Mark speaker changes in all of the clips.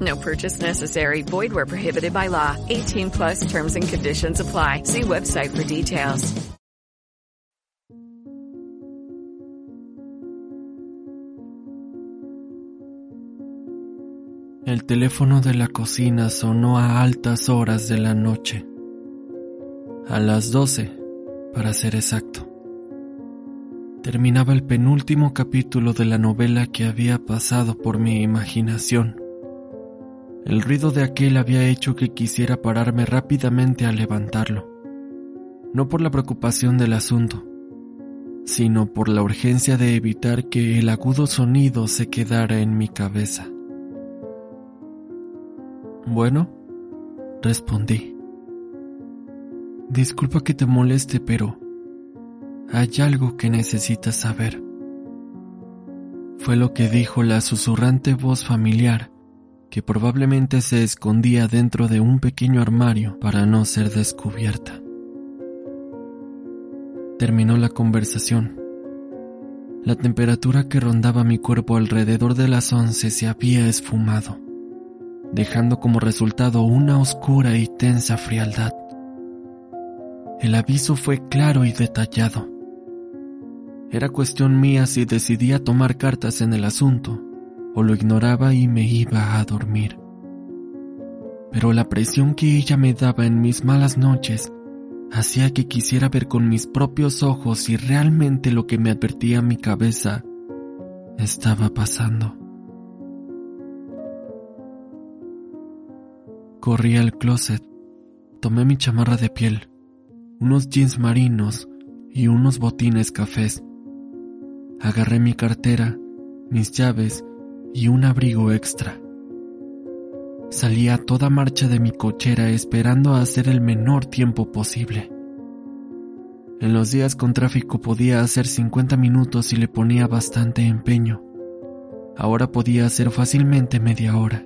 Speaker 1: No purchase necessary. Void where prohibited by law. 18 plus terms and conditions apply. See website for details.
Speaker 2: El teléfono de la cocina sonó a altas horas de la noche. A las 12, para ser exacto. Terminaba el penúltimo capítulo de la novela que había pasado por mi imaginación. El ruido de aquel había hecho que quisiera pararme rápidamente a levantarlo. No por la preocupación del asunto, sino por la urgencia de evitar que el agudo sonido se quedara en mi cabeza. Bueno, respondí. Disculpa que te moleste, pero hay algo que necesitas saber. Fue lo que dijo la susurrante voz familiar, que probablemente se escondía dentro de un pequeño armario para no ser descubierta. Terminó la conversación. La temperatura que rondaba mi cuerpo alrededor de las once se había esfumado dejando como resultado una oscura y tensa frialdad. El aviso fue claro y detallado. Era cuestión mía si decidía tomar cartas en el asunto o lo ignoraba y me iba a dormir. Pero la presión que ella me daba en mis malas noches hacía que quisiera ver con mis propios ojos si realmente lo que me advertía mi cabeza estaba pasando. Corrí al closet, tomé mi chamarra de piel, unos jeans marinos y unos botines cafés. Agarré mi cartera, mis llaves y un abrigo extra. Salí a toda marcha de mi cochera esperando hacer el menor tiempo posible. En los días con tráfico podía hacer 50 minutos y le ponía bastante empeño. Ahora podía hacer fácilmente media hora.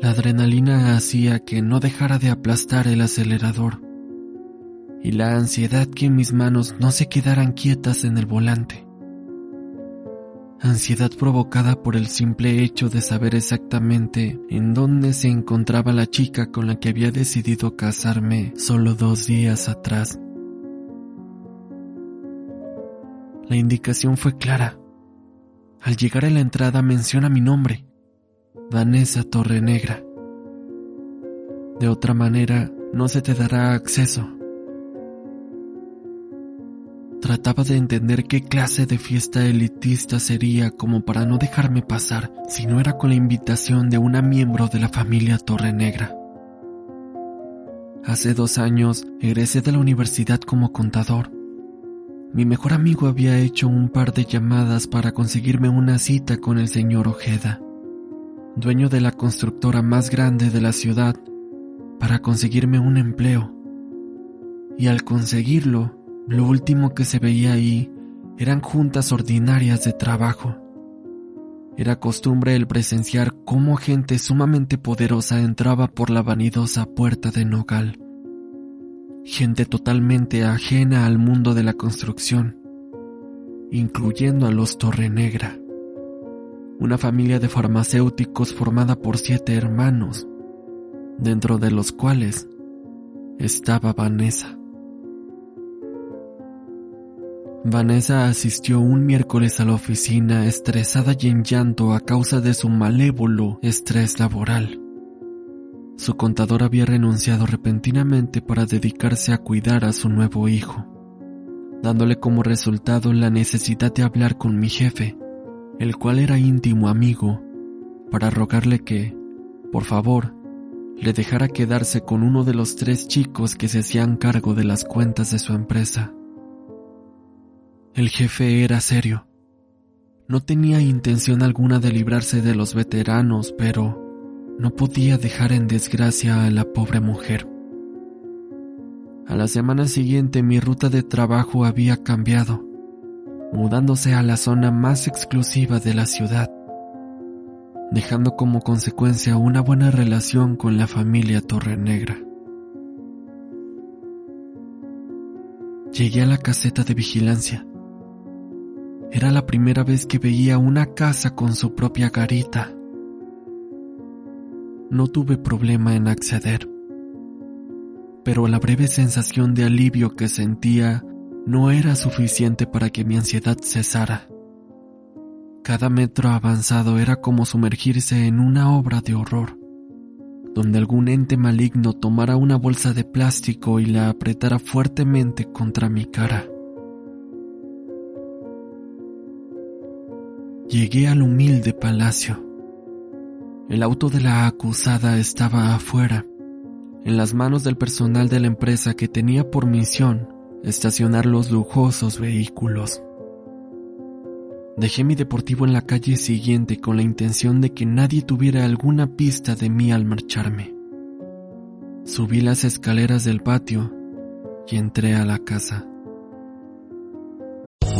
Speaker 2: La adrenalina hacía que no dejara de aplastar el acelerador y la ansiedad que mis manos no se quedaran quietas en el volante. Ansiedad provocada por el simple hecho de saber exactamente en dónde se encontraba la chica con la que había decidido casarme solo dos días atrás. La indicación fue clara. Al llegar a la entrada menciona mi nombre Vanessa Torrenegra. De otra manera, no se te dará acceso. Trataba de entender qué clase de fiesta elitista sería como para no dejarme pasar si no era con la invitación de una miembro de la familia Torrenegra. Hace dos años egresé de la universidad como contador. Mi mejor amigo había hecho un par de llamadas para conseguirme una cita con el señor Ojeda dueño de la constructora más grande de la ciudad, para conseguirme un empleo. Y al conseguirlo, lo último que se veía ahí eran juntas ordinarias de trabajo. Era costumbre el presenciar cómo gente sumamente poderosa entraba por la vanidosa puerta de Nogal. Gente totalmente ajena al mundo de la construcción, incluyendo a los Torrenegra una familia de farmacéuticos formada por siete hermanos, dentro de los cuales estaba Vanessa. Vanessa asistió un miércoles a la oficina estresada y en llanto a causa de su malévolo estrés laboral. Su contador había renunciado repentinamente para dedicarse a cuidar a su nuevo hijo, dándole como resultado la necesidad de hablar con mi jefe el cual era íntimo amigo, para rogarle que, por favor, le dejara quedarse con uno de los tres chicos que se hacían cargo de las cuentas de su empresa. El jefe era serio. No tenía intención alguna de librarse de los veteranos, pero no podía dejar en desgracia a la pobre mujer. A la semana siguiente mi ruta de trabajo había cambiado, mudándose a la zona más exclusiva de la ciudad, dejando como consecuencia una buena relación con la familia Torrenegra. Llegué a la caseta de vigilancia. Era la primera vez que veía una casa con su propia garita. No tuve problema en acceder, pero la breve sensación de alivio que sentía no era suficiente para que mi ansiedad cesara. Cada metro avanzado era como sumergirse en una obra de horror donde algún ente maligno tomara una bolsa de plástico y la apretara fuertemente contra mi cara. Llegué al humilde palacio. El auto de la acusada estaba afuera, en las manos del personal de la empresa que tenía por misión estacionar los lujosos vehículos. Dejé mi deportivo en la calle siguiente con la intención de que nadie tuviera alguna pista de mí al marcharme. Subí las escaleras del patio y entré a la casa.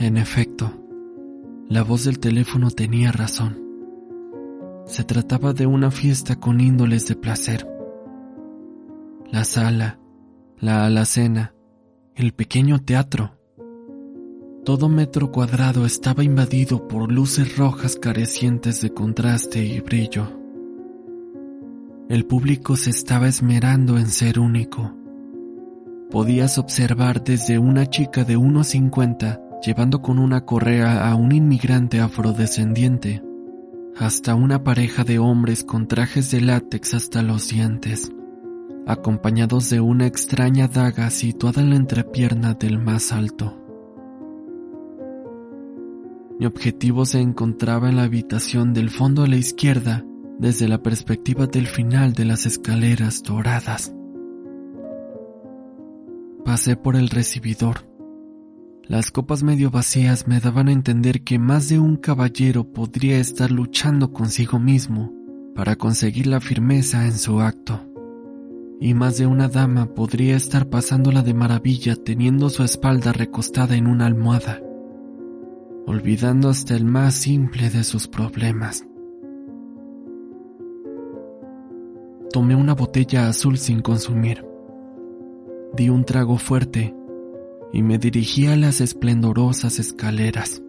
Speaker 2: En efecto, la voz del teléfono tenía razón. Se trataba de una fiesta con índoles de placer. La sala, la alacena, el pequeño teatro. Todo metro cuadrado estaba invadido por luces rojas carecientes de contraste y brillo. El público se estaba esmerando en ser único. Podías observar desde una chica de 1,50 llevando con una correa a un inmigrante afrodescendiente hasta una pareja de hombres con trajes de látex hasta los dientes, acompañados de una extraña daga situada en la entrepierna del más alto. Mi objetivo se encontraba en la habitación del fondo a la izquierda, desde la perspectiva del final de las escaleras doradas. Pasé por el recibidor las copas medio vacías me daban a entender que más de un caballero podría estar luchando consigo mismo para conseguir la firmeza en su acto. Y más de una dama podría estar pasándola de maravilla teniendo su espalda recostada en una almohada, olvidando hasta el más simple de sus problemas. Tomé una botella azul sin consumir. Di un trago fuerte y me dirigí a las esplendorosas escaleras.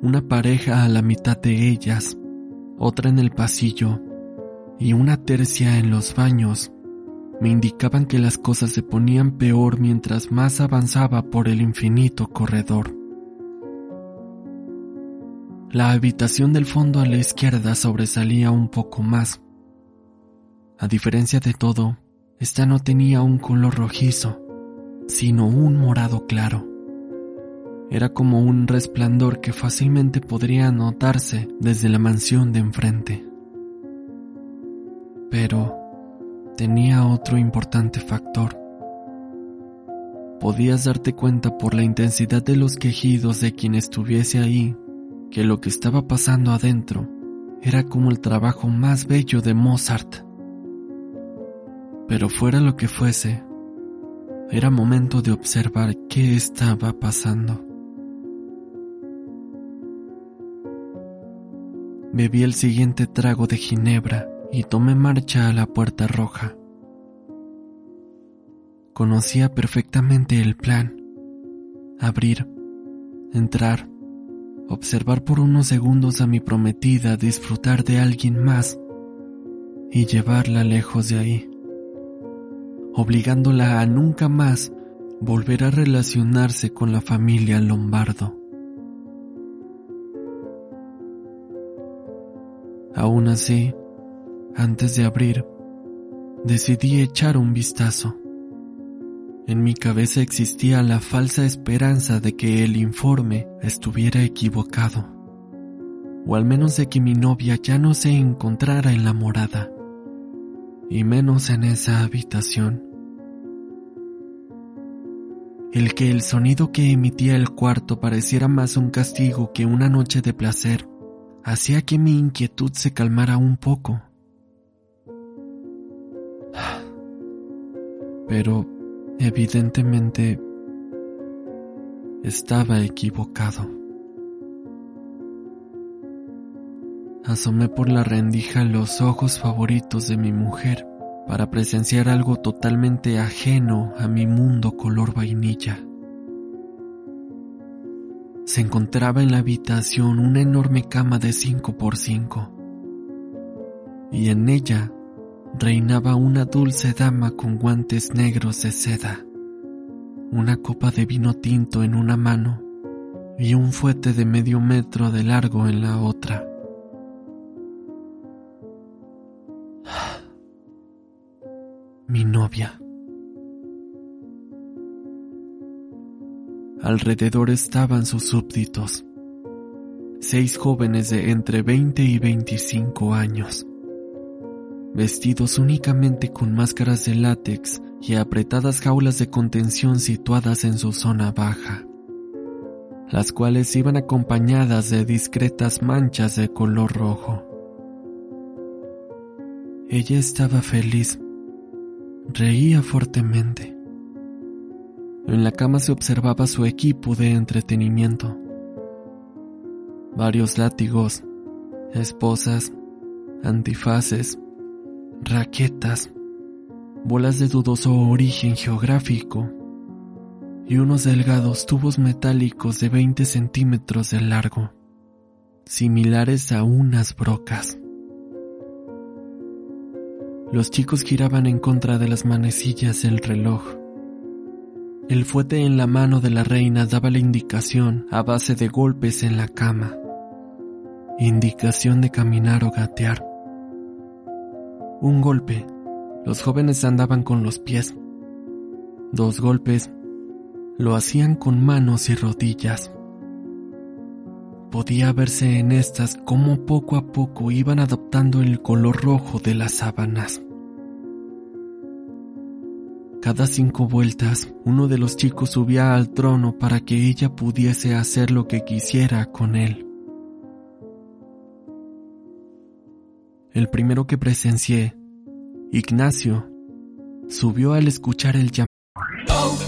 Speaker 2: Una pareja a la mitad de ellas, otra en el pasillo y una tercia en los baños me indicaban que las cosas se ponían peor mientras más avanzaba por el infinito corredor. La habitación del fondo a la izquierda sobresalía un poco más. A diferencia de todo, esta no tenía un color rojizo, sino un morado claro. Era como un resplandor que fácilmente podría notarse desde la mansión de enfrente. Pero tenía otro importante factor. Podías darte cuenta por la intensidad de los quejidos de quien estuviese ahí que lo que estaba pasando adentro era como el trabajo más bello de Mozart. Pero fuera lo que fuese, era momento de observar qué estaba pasando. Bebí el siguiente trago de ginebra y tomé marcha a la puerta roja. Conocía perfectamente el plan. Abrir, entrar, observar por unos segundos a mi prometida disfrutar de alguien más y llevarla lejos de ahí obligándola a nunca más volver a relacionarse con la familia Lombardo. Aún así, antes de abrir, decidí echar un vistazo. En mi cabeza existía la falsa esperanza de que el informe estuviera equivocado, o al menos de que mi novia ya no se encontrara en la morada, y menos en esa habitación. El que el sonido que emitía el cuarto pareciera más un castigo que una noche de placer hacía que mi inquietud se calmara un poco. Pero Evidentemente estaba equivocado. Asomé por la rendija los ojos favoritos de mi mujer para presenciar algo totalmente ajeno a mi mundo color vainilla. Se encontraba en la habitación una enorme cama de 5 por 5 y en ella reinaba una dulce dama con guantes negros de seda, una copa de vino tinto en una mano y un fuete de medio metro de largo en la otra. Mi novia. Alrededor estaban sus súbditos, seis jóvenes de entre 20 y 25 años vestidos únicamente con máscaras de látex y apretadas jaulas de contención situadas en su zona baja, las cuales iban acompañadas de discretas manchas de color rojo. Ella estaba feliz, reía fuertemente. En la cama se observaba su equipo de entretenimiento. Varios látigos, esposas, antifaces, raquetas, bolas de dudoso origen geográfico y unos delgados tubos metálicos de 20 centímetros de largo, similares a unas brocas. Los chicos giraban en contra de las manecillas del reloj. El fuete en la mano de la reina daba la indicación a base de golpes en la cama. Indicación de caminar o gatear. Un golpe. Los jóvenes andaban con los pies. Dos golpes. Lo hacían con manos y rodillas. Podía verse en estas cómo poco a poco iban adoptando el color rojo de las sábanas. Cada cinco vueltas, uno de los chicos subía al trono para que ella pudiese hacer lo que quisiera con él. El primero que presencié, Ignacio, subió al escuchar el llamado.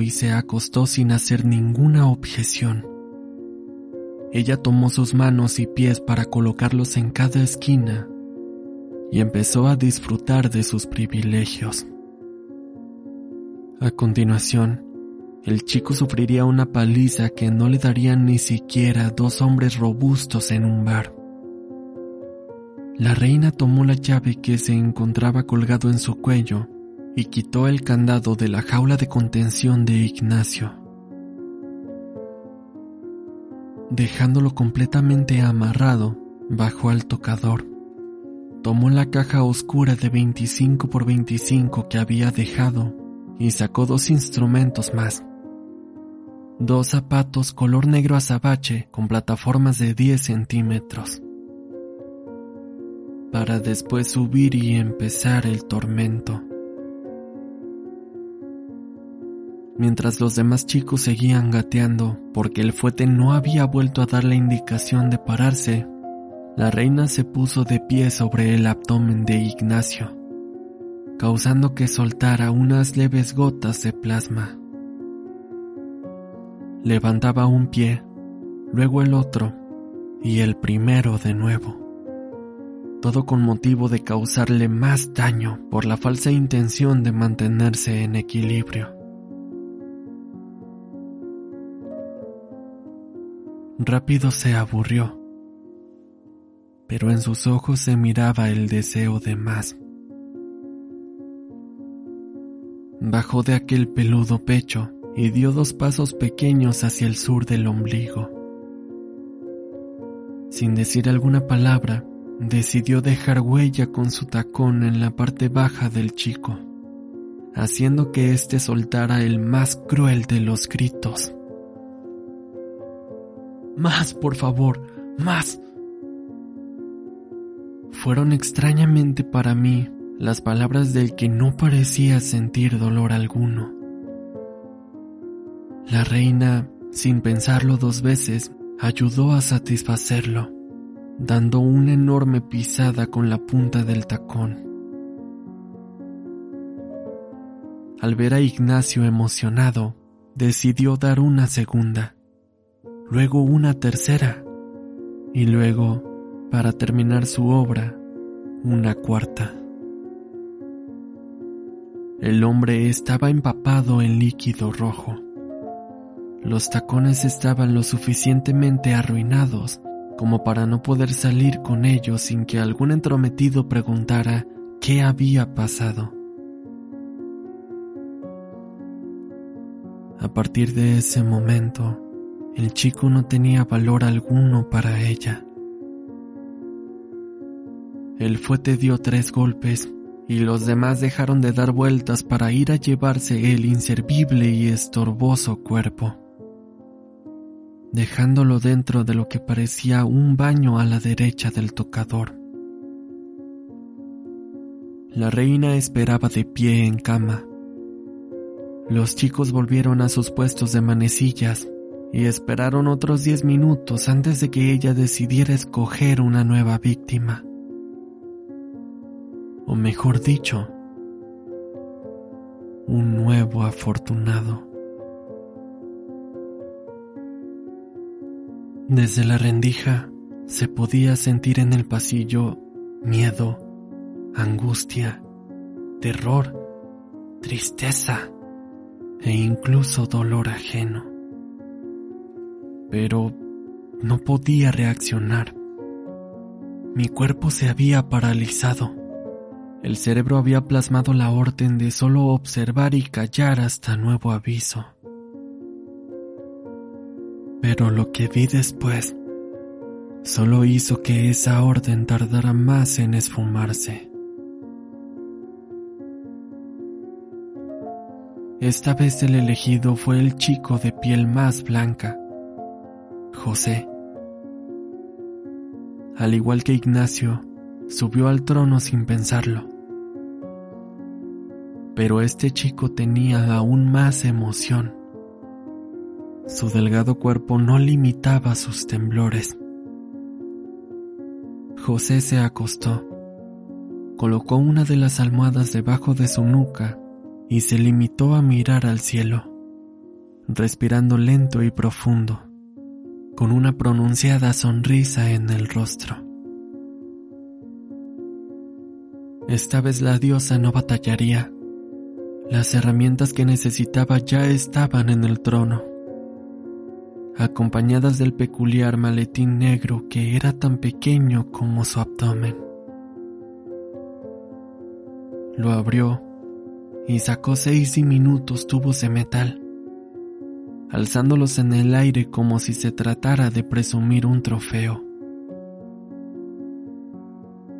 Speaker 2: Y se acostó sin hacer ninguna objeción. Ella tomó sus manos y pies para colocarlos en cada esquina y empezó a disfrutar de sus privilegios. A continuación, el chico sufriría una paliza que no le darían ni siquiera dos hombres robustos en un bar. La reina tomó la llave que se encontraba colgado en su cuello y quitó el candado de la jaula de contención de Ignacio, dejándolo completamente amarrado bajo al tocador. Tomó la caja oscura de 25 por 25 que había dejado y sacó dos instrumentos más. Dos zapatos color negro azabache con plataformas de 10 centímetros para después subir y empezar el tormento. Mientras los demás chicos seguían gateando porque el fuete no había vuelto a dar la indicación de pararse, la reina se puso de pie sobre el abdomen de Ignacio, causando que soltara unas leves gotas de plasma. Levantaba un pie, luego el otro y el primero de nuevo todo con motivo de causarle más daño por la falsa intención de mantenerse en equilibrio. Rápido se aburrió, pero en sus ojos se miraba el deseo de más. Bajó de aquel peludo pecho y dio dos pasos pequeños hacia el sur del ombligo. Sin decir alguna palabra, decidió dejar huella con su tacón en la parte baja del chico, haciendo que éste soltara el más cruel de los gritos. Más, por favor, más. Fueron extrañamente para mí las palabras del que no parecía sentir dolor alguno. La reina, sin pensarlo dos veces, ayudó a satisfacerlo, dando una enorme pisada con la punta del tacón. Al ver a Ignacio emocionado, decidió dar una segunda, luego una tercera, y luego, para terminar su obra, una cuarta. El hombre estaba empapado en líquido rojo. Los tacones estaban lo suficientemente arruinados como para no poder salir con ellos sin que algún entrometido preguntara qué había pasado. A partir de ese momento, el chico no tenía valor alguno para ella. El fuete dio tres golpes y los demás dejaron de dar vueltas para ir a llevarse el inservible y estorboso cuerpo, dejándolo dentro de lo que parecía un baño a la derecha del tocador. La reina esperaba de pie en cama. Los chicos volvieron a sus puestos de manecillas y esperaron otros diez minutos antes de que ella decidiera escoger una nueva víctima o mejor dicho, un nuevo afortunado. Desde la rendija se podía sentir en el pasillo miedo, angustia, terror, tristeza e incluso dolor ajeno. Pero no podía reaccionar. Mi cuerpo se había paralizado. El cerebro había plasmado la orden de solo observar y callar hasta nuevo aviso. Pero lo que vi después solo hizo que esa orden tardara más en esfumarse. Esta vez el elegido fue el chico de piel más blanca, José. Al igual que Ignacio, subió al trono sin pensarlo. Pero este chico tenía aún más emoción. Su delgado cuerpo no limitaba sus temblores. José se acostó, colocó una de las almohadas debajo de su nuca y se limitó a mirar al cielo, respirando lento y profundo, con una pronunciada sonrisa en el rostro. Esta vez la diosa no batallaría. Las herramientas que necesitaba ya estaban en el trono, acompañadas del peculiar maletín negro que era tan pequeño como su abdomen. Lo abrió y sacó seis diminutos tubos de metal, alzándolos en el aire como si se tratara de presumir un trofeo.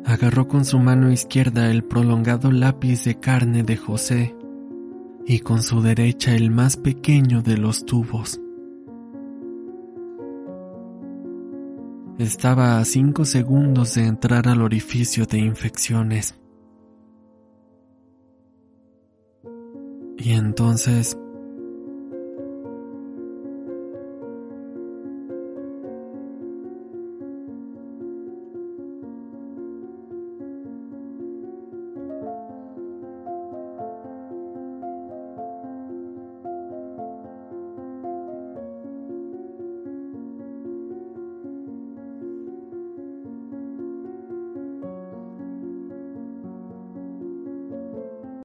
Speaker 2: Agarró con su mano izquierda el prolongado lápiz de carne de José y con su derecha el más pequeño de los tubos. Estaba a cinco segundos de entrar al orificio de infecciones. Y entonces